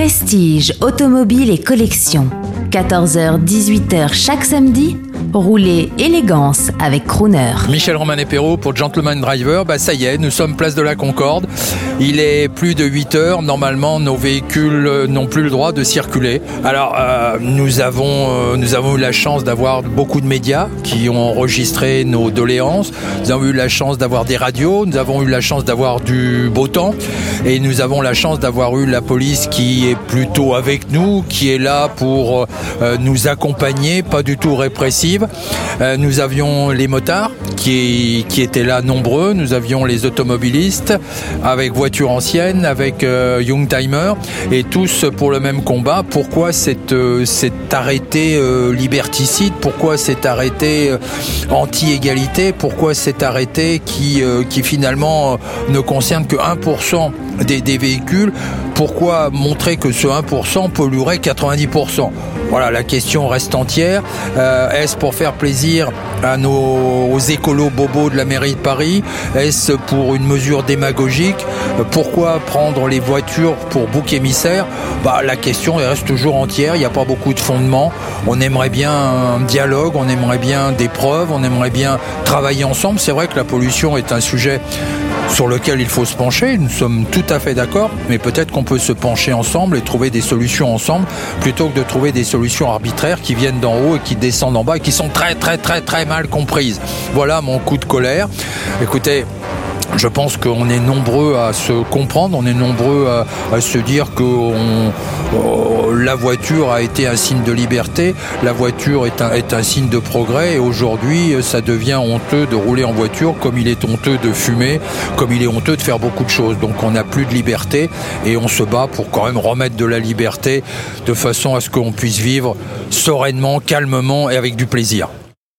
Prestige, automobile et collection. 14h-18h chaque samedi, roulez élégance avec Crooner. Michel Roman et Perrault pour Gentleman Driver, bah ça y est, nous sommes place de la Concorde. Il est plus de 8 heures, normalement nos véhicules n'ont plus le droit de circuler. Alors euh, nous, avons, euh, nous avons eu la chance d'avoir beaucoup de médias qui ont enregistré nos doléances. Nous avons eu la chance d'avoir des radios, nous avons eu la chance d'avoir du beau temps et nous avons la chance d'avoir eu la police qui est plutôt avec nous, qui est là pour euh, nous accompagner, pas du tout répressive. Euh, nous avions les motards qui, étaient là nombreux, nous avions les automobilistes avec voitures anciennes, avec euh, Youngtimer, et tous pour le même combat. Pourquoi cet, cet arrêté liberticide? Pourquoi cet arrêté anti-égalité? Pourquoi cet arrêté qui, finalement ne concerne que 1% des, véhicules? Pourquoi montrer que ce 1% polluerait 90% voilà, la question reste entière. Euh, pour faire plaisir à nos écolos bobos de la mairie de Paris Est-ce pour une mesure démagogique? Pourquoi prendre les voitures pour bouc émissaire? Bah, La question reste toujours entière. Il n'y a pas beaucoup de fondements. On aimerait bien un dialogue, on aimerait bien des preuves, on aimerait bien travailler ensemble. C'est vrai que la pollution est un sujet sur lequel il faut se pencher. Nous sommes tout à fait d'accord, mais peut-être qu'on peut se pencher ensemble et trouver des solutions ensemble plutôt que de trouver des solutions arbitraires qui viennent d'en haut et qui descendent en bas et qui sont très très très très mal comprises. Voilà mon coup de colère. Écoutez, je pense qu'on est nombreux à se comprendre, on est nombreux à, se dire euh, la voiture a été un signe de liberté, la voiture est un, signe de progrès et aujourd'hui ça devient honteux de rouler en voiture comme il est honteux de fumer, comme il est honteux de faire beaucoup de choses. Donc on n'a plus de liberté et on se bat pour quand même remettre de la liberté de façon à ce qu'on puisse vivre sereinement, calmement et avec du plaisir.